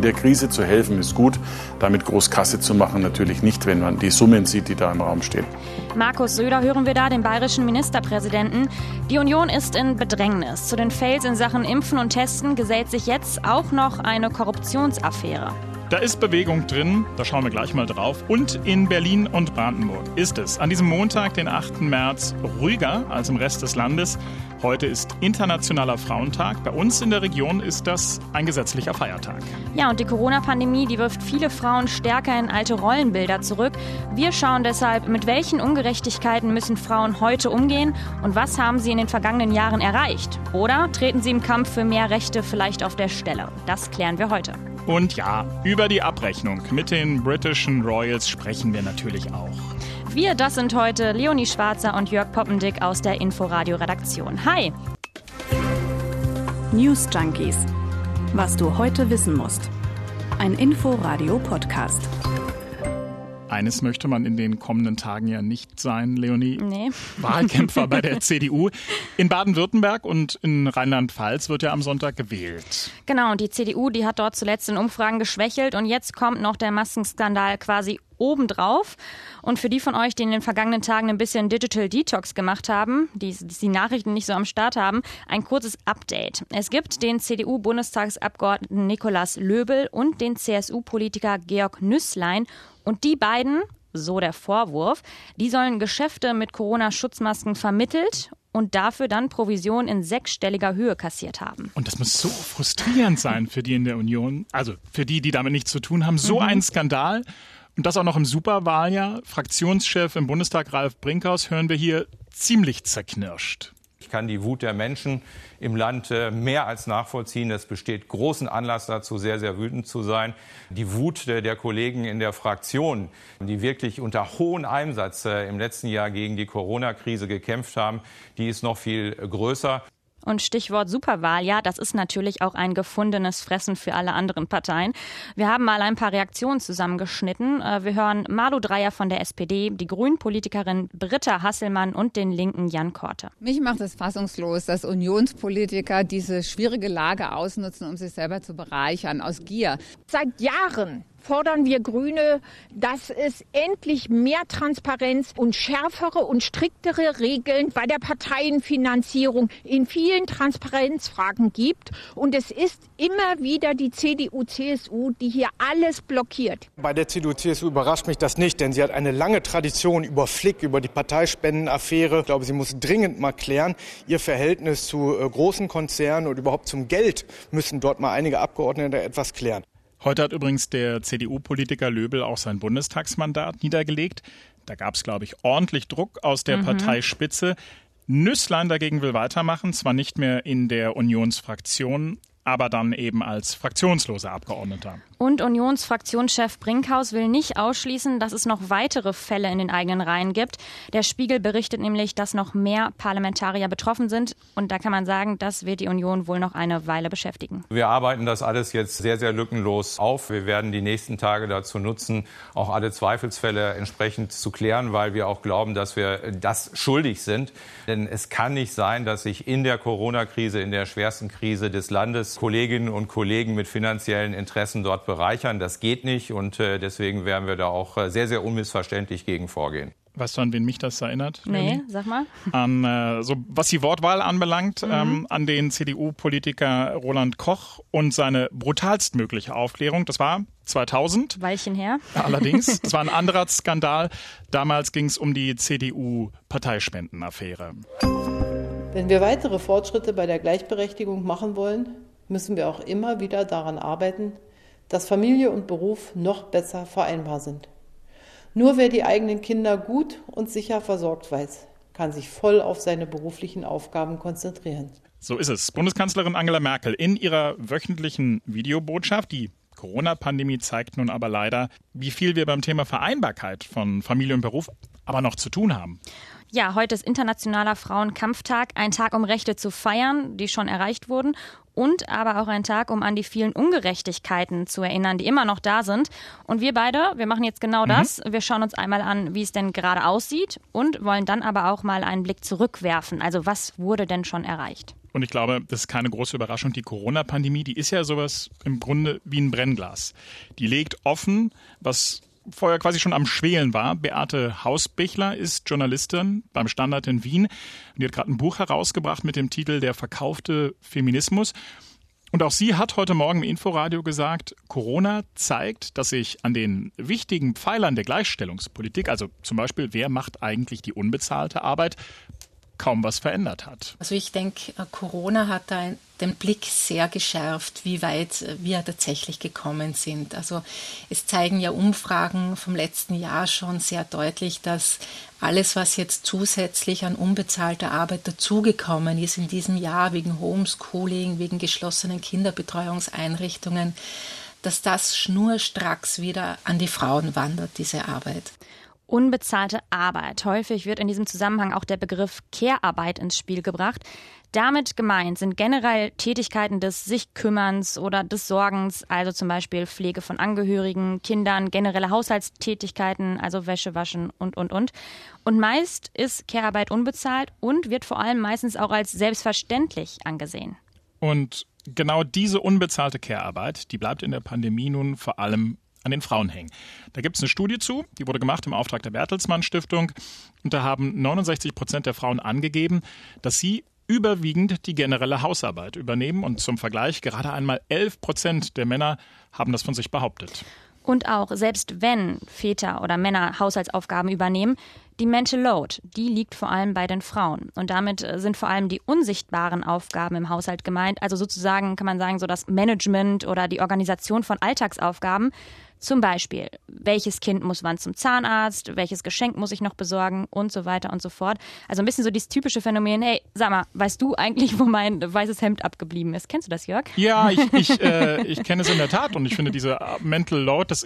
In der Krise zu helfen ist gut, damit groß Kasse zu machen natürlich nicht, wenn man die Summen sieht, die da im Raum stehen. Markus Söder hören wir da, den bayerischen Ministerpräsidenten. Die Union ist in Bedrängnis. Zu den Fails in Sachen Impfen und Testen gesellt sich jetzt auch noch eine Korruptionsaffäre. Da ist Bewegung drin, da schauen wir gleich mal drauf. Und in Berlin und Brandenburg ist es an diesem Montag, den 8. März, ruhiger als im Rest des Landes. Heute ist Internationaler Frauentag. Bei uns in der Region ist das ein gesetzlicher Feiertag. Ja, und die Corona-Pandemie, die wirft viele Frauen stärker in alte Rollenbilder zurück. Wir schauen deshalb, mit welchen Ungerechtigkeiten müssen Frauen heute umgehen und was haben sie in den vergangenen Jahren erreicht? Oder treten sie im Kampf für mehr Rechte vielleicht auf der Stelle? Das klären wir heute. Und ja, über die Abrechnung mit den britischen Royals sprechen wir natürlich auch. Wir, das sind heute Leonie Schwarzer und Jörg Poppendick aus der Inforadio-Redaktion. Hi! News Junkies. Was du heute wissen musst. Ein Inforadio-Podcast. Eines möchte man in den kommenden Tagen ja nicht sein, Leonie. Nee. Wahlkämpfer bei der CDU. In Baden-Württemberg und in Rheinland-Pfalz wird ja am Sonntag gewählt. Genau, und die CDU, die hat dort zuletzt in Umfragen geschwächelt und jetzt kommt noch der Maskenskandal quasi obendrauf. Und für die von euch, die in den vergangenen Tagen ein bisschen Digital Detox gemacht haben, die die Nachrichten nicht so am Start haben, ein kurzes Update. Es gibt den CDU-Bundestagsabgeordneten Nikolaus Löbel und den CSU-Politiker Georg Nüßlein. Und die beiden, so der Vorwurf, die sollen Geschäfte mit Corona-Schutzmasken vermittelt und dafür dann Provision in sechsstelliger Höhe kassiert haben. Und das muss so frustrierend sein für die in der Union, also für die, die damit nichts zu tun haben. So mhm. ein Skandal. Und das auch noch im Superwahljahr. Fraktionschef im Bundestag Ralf Brinkhaus hören wir hier ziemlich zerknirscht. Ich kann die Wut der Menschen im Land äh, mehr als nachvollziehen. Es besteht großen Anlass dazu, sehr, sehr wütend zu sein. Die Wut der Kollegen in der Fraktion, die wirklich unter hohem Einsatz äh, im letzten Jahr gegen die Corona-Krise gekämpft haben, die ist noch viel größer. Und Stichwort Superwahl, ja, das ist natürlich auch ein gefundenes Fressen für alle anderen Parteien. Wir haben mal ein paar Reaktionen zusammengeschnitten. Äh, wir hören Malu Dreyer von der SPD, die Grünen-Politikerin Britta Hasselmann und den linken Jan Korte. Mich macht es fassungslos, dass Unionspolitiker diese schwierige Lage ausnutzen, um sich selber zu bereichern aus Gier. Seit Jahren fordern wir Grüne, dass es endlich mehr Transparenz und schärfere und striktere Regeln bei der Parteienfinanzierung in vielen Transparenzfragen gibt. Und es ist immer wieder die CDU-CSU, die hier alles blockiert. Bei der CDU-CSU überrascht mich das nicht, denn sie hat eine lange Tradition über Flick, über die Parteispendenaffäre. Ich glaube, sie muss dringend mal klären, ihr Verhältnis zu äh, großen Konzernen und überhaupt zum Geld müssen dort mal einige Abgeordnete etwas klären. Heute hat übrigens der CDU-Politiker Löbel auch sein Bundestagsmandat niedergelegt. Da gab es, glaube ich, ordentlich Druck aus der mhm. Parteispitze. Nüsslein dagegen will weitermachen, zwar nicht mehr in der Unionsfraktion, aber dann eben als fraktionsloser Abgeordneter. Und Unionsfraktionschef Brinkhaus will nicht ausschließen, dass es noch weitere Fälle in den eigenen Reihen gibt. Der Spiegel berichtet nämlich, dass noch mehr Parlamentarier betroffen sind. Und da kann man sagen, das wird die Union wohl noch eine Weile beschäftigen. Wir arbeiten das alles jetzt sehr, sehr lückenlos auf. Wir werden die nächsten Tage dazu nutzen, auch alle Zweifelsfälle entsprechend zu klären, weil wir auch glauben, dass wir das schuldig sind. Denn es kann nicht sein, dass sich in der Corona-Krise, in der schwersten Krise des Landes, Kolleginnen und Kollegen mit finanziellen Interessen dort bereichern. Das geht nicht und äh, deswegen werden wir da auch äh, sehr, sehr unmissverständlich gegen vorgehen. Weißt du, an wen mich das erinnert? Nee, sag mal. An, äh, so, was die Wortwahl anbelangt, mhm. ähm, an den CDU-Politiker Roland Koch und seine brutalstmögliche Aufklärung. Das war 2000. Weilchen her. Allerdings. Das war ein anderer Skandal. Damals ging es um die CDU-Parteispendenaffäre. Wenn wir weitere Fortschritte bei der Gleichberechtigung machen wollen, müssen wir auch immer wieder daran arbeiten, dass Familie und Beruf noch besser vereinbar sind. Nur wer die eigenen Kinder gut und sicher versorgt weiß, kann sich voll auf seine beruflichen Aufgaben konzentrieren. So ist es. Bundeskanzlerin Angela Merkel in ihrer wöchentlichen Videobotschaft, die Corona-Pandemie zeigt nun aber leider, wie viel wir beim Thema Vereinbarkeit von Familie und Beruf aber noch zu tun haben. Ja, heute ist Internationaler Frauenkampftag, ein Tag, um Rechte zu feiern, die schon erreicht wurden, und aber auch ein Tag, um an die vielen Ungerechtigkeiten zu erinnern, die immer noch da sind. Und wir beide, wir machen jetzt genau mhm. das. Wir schauen uns einmal an, wie es denn gerade aussieht und wollen dann aber auch mal einen Blick zurückwerfen. Also was wurde denn schon erreicht? Und ich glaube, das ist keine große Überraschung. Die Corona-Pandemie, die ist ja sowas im Grunde wie ein Brennglas. Die legt offen, was vorher quasi schon am Schwelen war. Beate Hausbichler ist Journalistin beim Standard in Wien. Die hat gerade ein Buch herausgebracht mit dem Titel Der verkaufte Feminismus. Und auch sie hat heute Morgen im Inforadio gesagt, Corona zeigt, dass sich an den wichtigen Pfeilern der Gleichstellungspolitik, also zum Beispiel, wer macht eigentlich die unbezahlte Arbeit, kaum was verändert hat. Also ich denke, äh, Corona hat da den Blick sehr geschärft, wie weit äh, wir tatsächlich gekommen sind. Also es zeigen ja Umfragen vom letzten Jahr schon sehr deutlich, dass alles, was jetzt zusätzlich an unbezahlter Arbeit dazugekommen ist in diesem Jahr wegen Homeschooling, wegen geschlossenen Kinderbetreuungseinrichtungen, dass das schnurstracks wieder an die Frauen wandert, diese Arbeit unbezahlte Arbeit. Häufig wird in diesem Zusammenhang auch der Begriff Care-Arbeit ins Spiel gebracht. Damit gemeint sind generell Tätigkeiten des sich Kümmerns oder des Sorgens, also zum Beispiel Pflege von Angehörigen, Kindern, generelle Haushaltstätigkeiten, also Wäsche waschen und, und, und. Und meist ist Care-Arbeit unbezahlt und wird vor allem meistens auch als selbstverständlich angesehen. Und genau diese unbezahlte Care-Arbeit, die bleibt in der Pandemie nun vor allem an den Frauen hängen. Da gibt es eine Studie zu, die wurde gemacht im Auftrag der Bertelsmann Stiftung. Und da haben 69 Prozent der Frauen angegeben, dass sie überwiegend die generelle Hausarbeit übernehmen. Und zum Vergleich, gerade einmal 11 Prozent der Männer haben das von sich behauptet. Und auch, selbst wenn Väter oder Männer Haushaltsaufgaben übernehmen, die Mental Load, die liegt vor allem bei den Frauen. Und damit äh, sind vor allem die unsichtbaren Aufgaben im Haushalt gemeint. Also sozusagen kann man sagen, so das Management oder die Organisation von Alltagsaufgaben. Zum Beispiel, welches Kind muss wann zum Zahnarzt, welches Geschenk muss ich noch besorgen und so weiter und so fort. Also ein bisschen so dieses typische Phänomen, hey, sag mal, weißt du eigentlich, wo mein weißes Hemd abgeblieben ist? Kennst du das, Jörg? Ja, ich, ich, äh, ich kenne es in der Tat und ich finde diese Mental Load, das,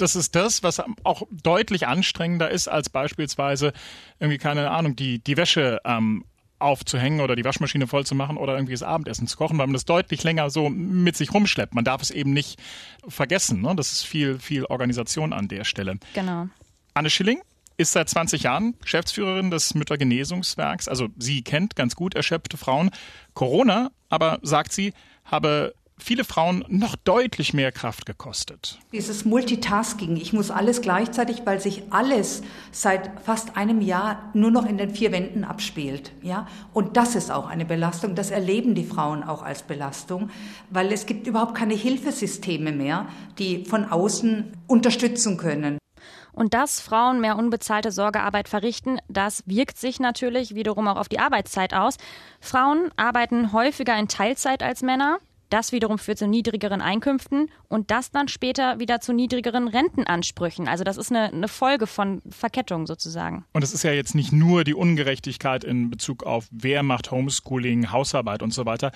das ist das, was auch deutlich anstrengender ist als beispielsweise irgendwie, keine Ahnung, die, die Wäsche ähm, aufzuhängen oder die Waschmaschine voll zu machen oder irgendwie das Abendessen zu kochen, weil man das deutlich länger so mit sich rumschleppt. Man darf es eben nicht vergessen. Ne? Das ist viel, viel Organisation an der Stelle. Genau. Anne Schilling ist seit 20 Jahren Geschäftsführerin des Müttergenesungswerks. Also sie kennt ganz gut erschöpfte Frauen. Corona, aber sagt sie, habe viele Frauen noch deutlich mehr Kraft gekostet. Dieses Multitasking, ich muss alles gleichzeitig, weil sich alles seit fast einem Jahr nur noch in den vier Wänden abspielt, ja? Und das ist auch eine Belastung, das erleben die Frauen auch als Belastung, weil es gibt überhaupt keine Hilfesysteme mehr, die von außen unterstützen können. Und dass Frauen mehr unbezahlte Sorgearbeit verrichten, das wirkt sich natürlich wiederum auch auf die Arbeitszeit aus. Frauen arbeiten häufiger in Teilzeit als Männer. Das wiederum führt zu niedrigeren Einkünften und das dann später wieder zu niedrigeren Rentenansprüchen. Also das ist eine, eine Folge von Verkettung sozusagen. Und es ist ja jetzt nicht nur die Ungerechtigkeit in Bezug auf wer macht Homeschooling, Hausarbeit und so weiter.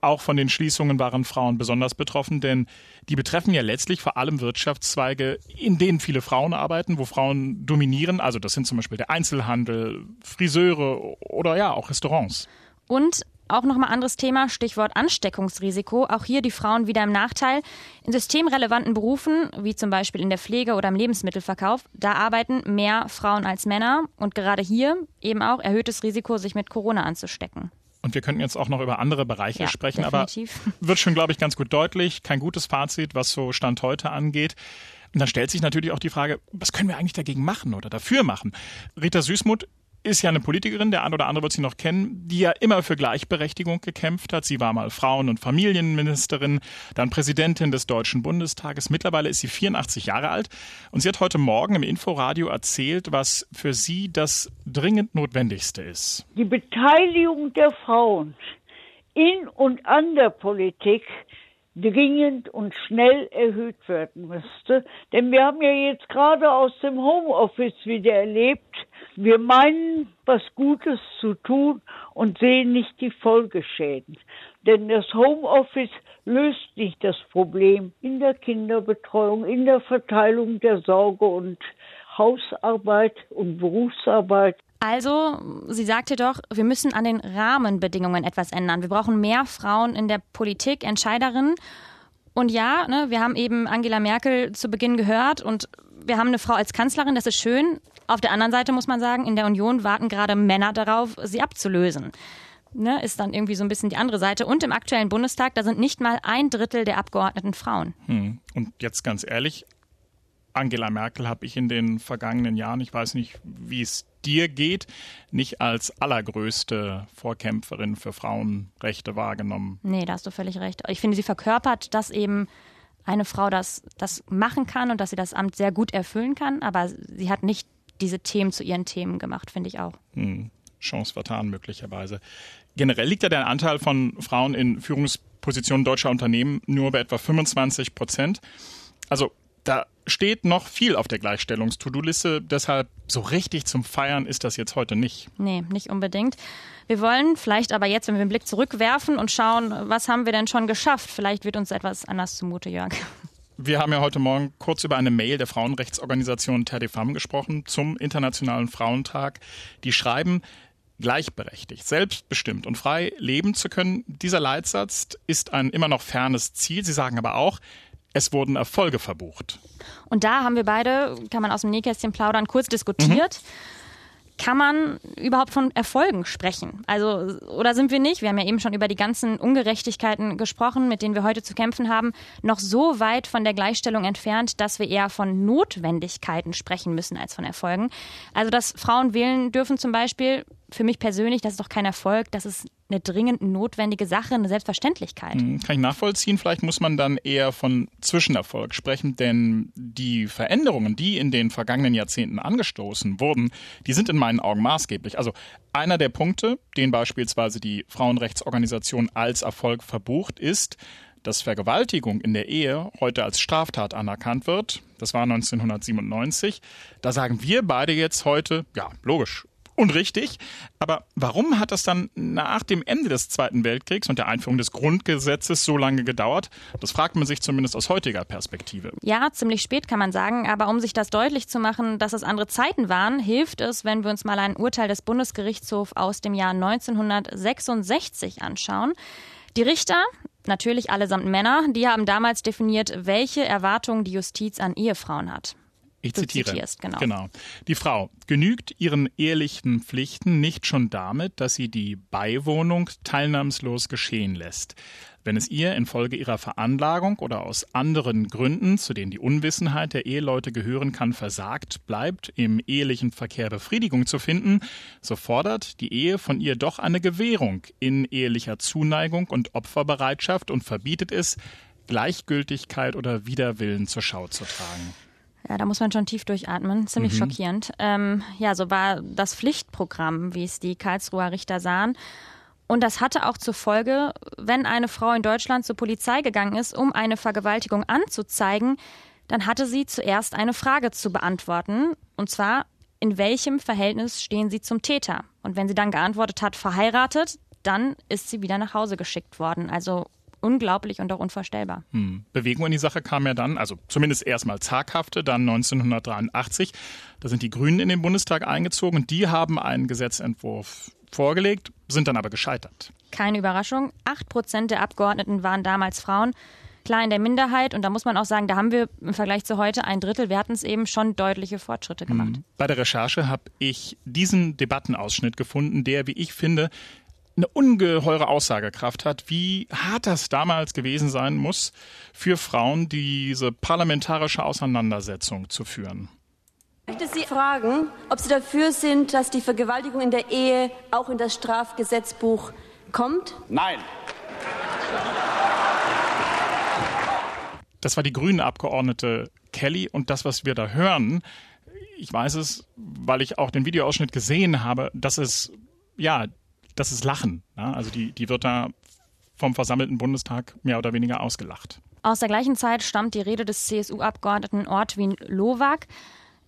Auch von den Schließungen waren Frauen besonders betroffen, denn die betreffen ja letztlich vor allem Wirtschaftszweige, in denen viele Frauen arbeiten, wo Frauen dominieren. Also das sind zum Beispiel der Einzelhandel, Friseure oder ja auch Restaurants. Und auch nochmal anderes Thema, Stichwort Ansteckungsrisiko. Auch hier die Frauen wieder im Nachteil. In systemrelevanten Berufen, wie zum Beispiel in der Pflege oder im Lebensmittelverkauf, da arbeiten mehr Frauen als Männer. Und gerade hier eben auch erhöhtes Risiko, sich mit Corona anzustecken. Und wir könnten jetzt auch noch über andere Bereiche ja, sprechen, definitiv. aber wird schon, glaube ich, ganz gut deutlich. Kein gutes Fazit, was so Stand heute angeht. Und dann stellt sich natürlich auch die Frage, was können wir eigentlich dagegen machen oder dafür machen? Rita Süßmuth ist ja eine Politikerin, der ein oder andere wird sie noch kennen, die ja immer für Gleichberechtigung gekämpft hat. Sie war mal Frauen- und Familienministerin, dann Präsidentin des Deutschen Bundestages. Mittlerweile ist sie 84 Jahre alt und sie hat heute Morgen im Inforadio erzählt, was für sie das dringend Notwendigste ist. Die Beteiligung der Frauen in und an der Politik dringend und schnell erhöht werden müsste. Denn wir haben ja jetzt gerade aus dem Homeoffice wieder erlebt, wir meinen, was Gutes zu tun und sehen nicht die Folgeschäden. Denn das Homeoffice löst nicht das Problem in der Kinderbetreuung, in der Verteilung der Sorge und Hausarbeit und Berufsarbeit. Also, sie sagte doch, wir müssen an den Rahmenbedingungen etwas ändern. Wir brauchen mehr Frauen in der Politik, Entscheiderinnen. Und ja, ne, wir haben eben Angela Merkel zu Beginn gehört und wir haben eine Frau als Kanzlerin, das ist schön. Auf der anderen Seite muss man sagen, in der Union warten gerade Männer darauf, sie abzulösen. ne, ist dann irgendwie so ein bisschen die andere Seite. Und im aktuellen Bundestag, da sind nicht mal ein Drittel der Abgeordneten Frauen. Hm. Und jetzt ganz ehrlich, Angela Merkel habe ich in den vergangenen Jahren, ich weiß nicht, wie es dir geht, nicht als allergrößte Vorkämpferin für Frauenrechte wahrgenommen. Nee, da hast du völlig recht. Ich finde, sie verkörpert, dass eben eine Frau das, das machen kann und dass sie das Amt sehr gut erfüllen kann, aber sie hat nicht diese Themen zu ihren Themen gemacht, finde ich auch. Hm. Chance vertan, möglicherweise. Generell liegt ja der Anteil von Frauen in Führungspositionen deutscher Unternehmen nur bei etwa 25 Prozent. Also da steht noch viel auf der Gleichstellungs-To-Do-Liste. Deshalb so richtig zum Feiern ist das jetzt heute nicht. Nee, nicht unbedingt. Wir wollen vielleicht aber jetzt, wenn wir den Blick zurückwerfen und schauen, was haben wir denn schon geschafft? Vielleicht wird uns etwas anders zumute, Jörg. Wir haben ja heute Morgen kurz über eine Mail der Frauenrechtsorganisation Femmes gesprochen zum Internationalen Frauentag. Die schreiben, gleichberechtigt, selbstbestimmt und frei leben zu können. Dieser Leitsatz ist ein immer noch fernes Ziel. Sie sagen aber auch, es wurden Erfolge verbucht. Und da haben wir beide, kann man aus dem Nähkästchen plaudern, kurz diskutiert. Mhm. Kann man überhaupt von Erfolgen sprechen? Also, oder sind wir nicht? Wir haben ja eben schon über die ganzen Ungerechtigkeiten gesprochen, mit denen wir heute zu kämpfen haben, noch so weit von der Gleichstellung entfernt, dass wir eher von Notwendigkeiten sprechen müssen als von Erfolgen. Also, dass Frauen wählen dürfen zum Beispiel, für mich persönlich, das ist doch kein Erfolg, das ist eine dringend notwendige Sache, eine Selbstverständlichkeit. Hm, kann ich nachvollziehen. Vielleicht muss man dann eher von Zwischenerfolg sprechen, denn die Veränderungen, die in den vergangenen Jahrzehnten angestoßen wurden, die sind in meinen Augen maßgeblich. Also einer der Punkte, den beispielsweise die Frauenrechtsorganisation als Erfolg verbucht, ist, dass Vergewaltigung in der Ehe heute als Straftat anerkannt wird. Das war 1997. Da sagen wir beide jetzt heute, ja, logisch, und richtig. Aber warum hat das dann nach dem Ende des Zweiten Weltkriegs und der Einführung des Grundgesetzes so lange gedauert? Das fragt man sich zumindest aus heutiger Perspektive. Ja, ziemlich spät kann man sagen. Aber um sich das deutlich zu machen, dass es andere Zeiten waren, hilft es, wenn wir uns mal ein Urteil des Bundesgerichtshofs aus dem Jahr 1966 anschauen. Die Richter, natürlich allesamt Männer, die haben damals definiert, welche Erwartungen die Justiz an Ehefrauen hat. Ich zitiere. Zitierst, genau. genau. Die Frau genügt ihren ehelichen Pflichten nicht schon damit, dass sie die Beiwohnung teilnahmslos geschehen lässt. Wenn es ihr infolge ihrer Veranlagung oder aus anderen Gründen, zu denen die Unwissenheit der Eheleute gehören kann, versagt bleibt, im ehelichen Verkehr Befriedigung zu finden, so fordert die Ehe von ihr doch eine Gewährung in ehelicher Zuneigung und Opferbereitschaft und verbietet es, Gleichgültigkeit oder Widerwillen zur Schau zu tragen. Ja, da muss man schon tief durchatmen. Ziemlich mhm. schockierend. Ähm, ja, so war das Pflichtprogramm, wie es die Karlsruher Richter sahen. Und das hatte auch zur Folge, wenn eine Frau in Deutschland zur Polizei gegangen ist, um eine Vergewaltigung anzuzeigen, dann hatte sie zuerst eine Frage zu beantworten. Und zwar, in welchem Verhältnis stehen sie zum Täter? Und wenn sie dann geantwortet hat, verheiratet, dann ist sie wieder nach Hause geschickt worden. Also unglaublich und auch unvorstellbar. Hm. Bewegung in die Sache kam ja dann, also zumindest erstmal zaghafte, dann 1983. Da sind die Grünen in den Bundestag eingezogen und die haben einen Gesetzentwurf vorgelegt, sind dann aber gescheitert. Keine Überraschung. Acht Prozent der Abgeordneten waren damals Frauen. Klar in der Minderheit und da muss man auch sagen, da haben wir im Vergleich zu heute ein Drittel. Wir hatten es eben schon deutliche Fortschritte gemacht. Hm. Bei der Recherche habe ich diesen Debattenausschnitt gefunden, der, wie ich finde, eine ungeheure Aussagekraft hat, wie hart das damals gewesen sein muss, für Frauen diese parlamentarische Auseinandersetzung zu führen. Ich möchte Sie fragen, ob Sie dafür sind, dass die Vergewaltigung in der Ehe auch in das Strafgesetzbuch kommt? Nein. Das war die grüne Abgeordnete Kelly und das, was wir da hören, ich weiß es, weil ich auch den Videoausschnitt gesehen habe, dass es ja das ist Lachen. Ja? Also die, die wird da vom versammelten Bundestag mehr oder weniger ausgelacht. Aus der gleichen Zeit stammt die Rede des CSU-Abgeordneten Ortwin Lowak.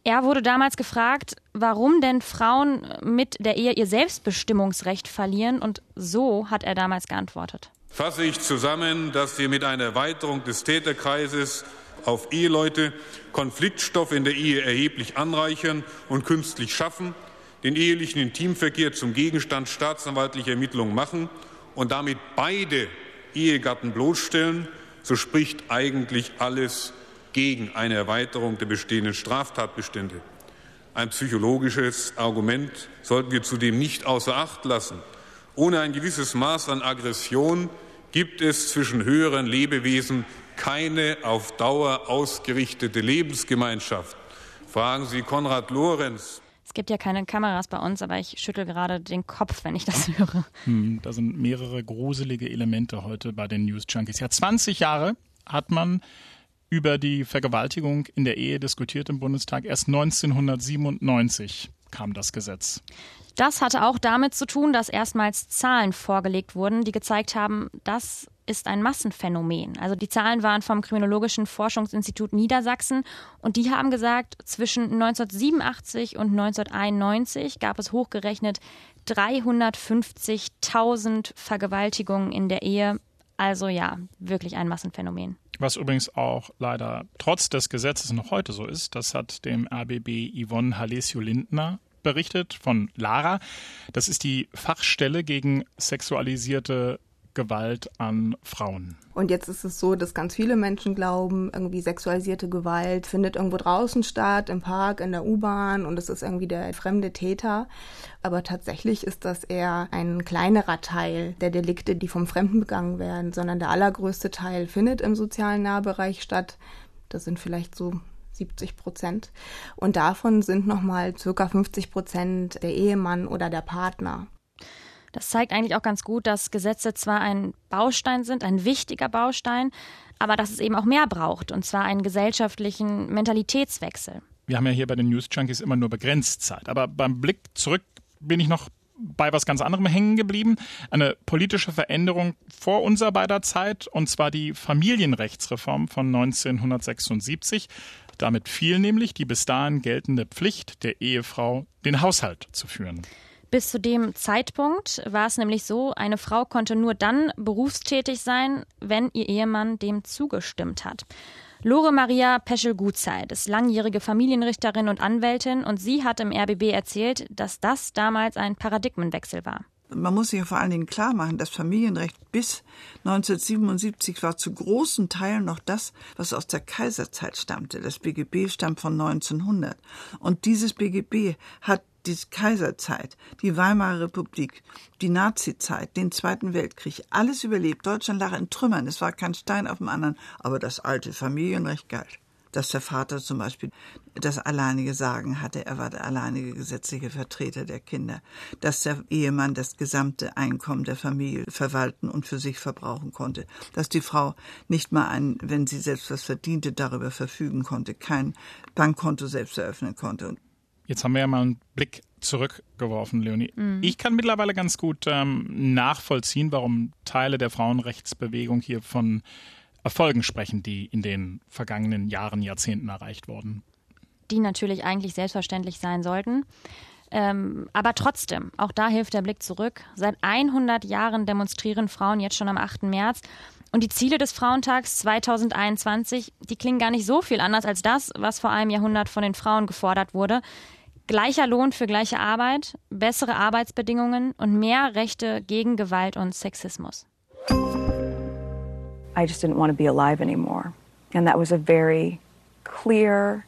Er wurde damals gefragt, warum denn Frauen mit der Ehe ihr Selbstbestimmungsrecht verlieren und so hat er damals geantwortet. Fasse ich zusammen, dass wir mit einer Erweiterung des Täterkreises auf Eheleute Konfliktstoff in der Ehe erheblich anreichern und künstlich schaffen den ehelichen Intimverkehr zum Gegenstand staatsanwaltlicher Ermittlungen machen und damit beide Ehegatten bloßstellen, so spricht eigentlich alles gegen eine Erweiterung der bestehenden Straftatbestände. Ein psychologisches Argument sollten wir zudem nicht außer Acht lassen. Ohne ein gewisses Maß an Aggression gibt es zwischen höheren Lebewesen keine auf Dauer ausgerichtete Lebensgemeinschaft. Fragen Sie Konrad Lorenz. Es gibt ja keine Kameras bei uns, aber ich schüttel gerade den Kopf, wenn ich das höre. Hm, da sind mehrere gruselige Elemente heute bei den News Junkies. Ja, 20 Jahre hat man über die Vergewaltigung in der Ehe diskutiert im Bundestag. Erst 1997 kam das Gesetz. Das hatte auch damit zu tun, dass erstmals Zahlen vorgelegt wurden, die gezeigt haben, das ist ein Massenphänomen. Also die Zahlen waren vom Kriminologischen Forschungsinstitut Niedersachsen und die haben gesagt, zwischen 1987 und 1991 gab es hochgerechnet 350.000 Vergewaltigungen in der Ehe. Also ja, wirklich ein Massenphänomen. Was übrigens auch leider trotz des Gesetzes noch heute so ist, das hat dem RBB Yvonne Halesio-Lindner berichtet von Lara. Das ist die Fachstelle gegen sexualisierte Gewalt an Frauen. Und jetzt ist es so, dass ganz viele Menschen glauben, irgendwie sexualisierte Gewalt findet irgendwo draußen statt, im Park, in der U-Bahn und es ist irgendwie der fremde Täter. Aber tatsächlich ist das eher ein kleinerer Teil der Delikte, die vom Fremden begangen werden, sondern der allergrößte Teil findet im sozialen Nahbereich statt. Das sind vielleicht so 70 Prozent. Und davon sind nochmal circa 50 Prozent der Ehemann oder der Partner. Das zeigt eigentlich auch ganz gut, dass Gesetze zwar ein Baustein sind, ein wichtiger Baustein, aber dass es eben auch mehr braucht, und zwar einen gesellschaftlichen Mentalitätswechsel. Wir haben ja hier bei den News Junkies immer nur begrenzt Zeit, aber beim Blick zurück bin ich noch bei was ganz anderem hängen geblieben. Eine politische Veränderung vor unserer beider Zeit, und zwar die Familienrechtsreform von 1976. Damit fiel nämlich die bis dahin geltende Pflicht der Ehefrau, den Haushalt zu führen. Bis zu dem Zeitpunkt war es nämlich so, eine Frau konnte nur dann berufstätig sein, wenn ihr Ehemann dem zugestimmt hat. Lore Maria Peschel-Gutzeit ist langjährige Familienrichterin und Anwältin und sie hat im RBB erzählt, dass das damals ein Paradigmenwechsel war. Man muss sich ja vor allen Dingen klar machen, das Familienrecht bis 1977 war zu großen Teilen noch das, was aus der Kaiserzeit stammte. Das BGB stammt von 1900. Und dieses BGB hat die Kaiserzeit, die Weimarer Republik, die Nazizeit, den Zweiten Weltkrieg, alles überlebt. Deutschland lag in Trümmern, es war kein Stein auf dem anderen, aber das alte Familienrecht galt. Dass der Vater zum Beispiel das alleinige Sagen hatte, er war der alleinige gesetzliche Vertreter der Kinder. Dass der Ehemann das gesamte Einkommen der Familie verwalten und für sich verbrauchen konnte. Dass die Frau nicht mal ein, wenn sie selbst was verdiente, darüber verfügen konnte, kein Bankkonto selbst eröffnen konnte. Jetzt haben wir ja mal einen Blick zurückgeworfen, Leonie. Mhm. Ich kann mittlerweile ganz gut ähm, nachvollziehen, warum Teile der Frauenrechtsbewegung hier von Erfolgen sprechen, die in den vergangenen Jahren, Jahrzehnten erreicht wurden. Die natürlich eigentlich selbstverständlich sein sollten. Ähm, aber trotzdem, auch da hilft der Blick zurück. Seit 100 Jahren demonstrieren Frauen jetzt schon am 8. März. Und die Ziele des Frauentags 2021, die klingen gar nicht so viel anders als das, was vor einem Jahrhundert von den Frauen gefordert wurde. Gleicher Lohn für gleiche Arbeit, bessere Arbeitsbedingungen und mehr Rechte gegen Gewalt und Sexismus. I just didn't want to be alive anymore. And that was a very clear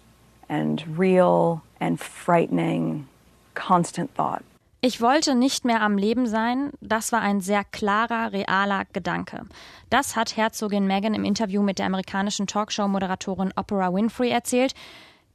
and real and frightening constant thought. Ich wollte nicht mehr am Leben sein, das war ein sehr klarer, realer Gedanke. Das hat Herzogin Meghan im Interview mit der amerikanischen Talkshow-Moderatorin Oprah Winfrey erzählt.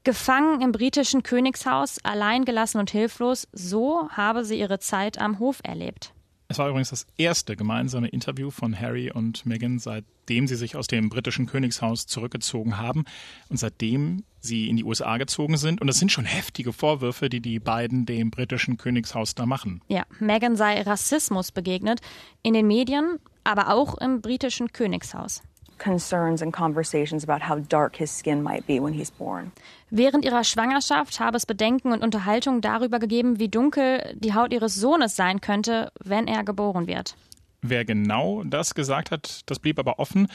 Gefangen im britischen Königshaus, alleingelassen und hilflos, so habe sie ihre Zeit am Hof erlebt. Es war übrigens das erste gemeinsame Interview von Harry und Meghan, seitdem sie sich aus dem britischen Königshaus zurückgezogen haben und seitdem sie in die USA gezogen sind. Und es sind schon heftige Vorwürfe, die die beiden dem britischen Königshaus da machen. Ja, Meghan sei Rassismus begegnet in den Medien, aber auch im britischen Königshaus concerns and conversations about how dark his skin might be when he's born. Während ihrer Schwangerschaft habe es Bedenken und Unterhaltung darüber gegeben, wie dunkel die Haut ihres Sohnes sein könnte, wenn er geboren wird. Wer genau das gesagt hat, das blieb aber offen.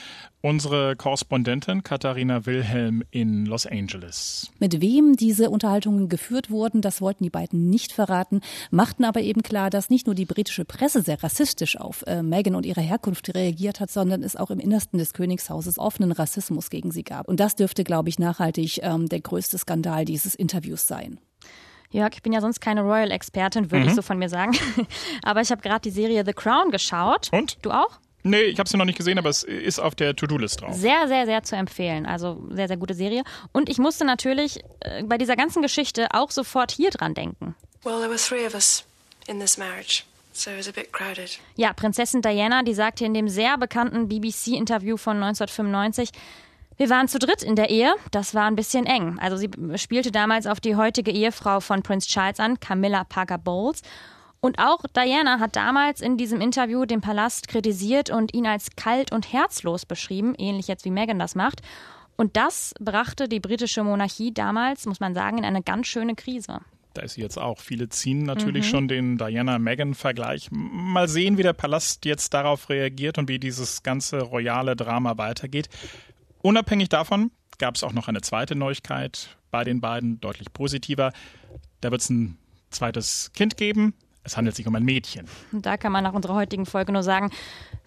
Unsere Korrespondentin Katharina Wilhelm in Los Angeles. Mit wem diese Unterhaltungen geführt wurden, das wollten die beiden nicht verraten, machten aber eben klar, dass nicht nur die britische Presse sehr rassistisch auf äh, Meghan und ihre Herkunft reagiert hat, sondern es auch im Innersten des Königshauses offenen Rassismus gegen sie gab. Und das dürfte, glaube ich, nachhaltig ähm, der größte Skandal dieses Interviews sein. Jörg, ich bin ja sonst keine Royal-Expertin, würde mhm. ich so von mir sagen. Aber ich habe gerade die Serie The Crown geschaut. Und? Du auch? Nee, ich habe sie noch nicht gesehen, aber es ist auf der To-Do-List drauf. Sehr, sehr, sehr zu empfehlen. Also sehr, sehr gute Serie. Und ich musste natürlich äh, bei dieser ganzen Geschichte auch sofort hier dran denken. Well, there were three of us in this marriage. So it was a bit crowded. Ja, Prinzessin Diana, die sagte in dem sehr bekannten BBC-Interview von 1995, wir waren zu dritt in der Ehe, das war ein bisschen eng. Also sie spielte damals auf die heutige Ehefrau von Prince Charles an, Camilla Parker Bowles. Und auch Diana hat damals in diesem Interview den Palast kritisiert und ihn als kalt und herzlos beschrieben, ähnlich jetzt wie Meghan das macht. Und das brachte die britische Monarchie damals, muss man sagen, in eine ganz schöne Krise. Da ist sie jetzt auch. Viele ziehen natürlich mhm. schon den Diana-Meghan-Vergleich. Mal sehen, wie der Palast jetzt darauf reagiert und wie dieses ganze royale Drama weitergeht. Unabhängig davon gab es auch noch eine zweite Neuigkeit bei den beiden, deutlich positiver. Da wird es ein zweites Kind geben. Es handelt sich um ein Mädchen. Da kann man nach unserer heutigen Folge nur sagen,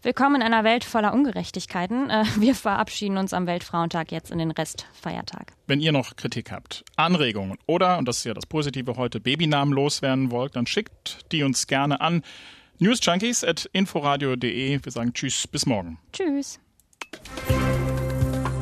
willkommen in einer Welt voller Ungerechtigkeiten. Äh, wir verabschieden uns am Weltfrauentag jetzt in den Restfeiertag. Wenn ihr noch Kritik habt, Anregungen oder, und das ist ja das Positive heute, Babynamen loswerden wollt, dann schickt die uns gerne an newsjunkies at inforadio.de. Wir sagen Tschüss, bis morgen. Tschüss.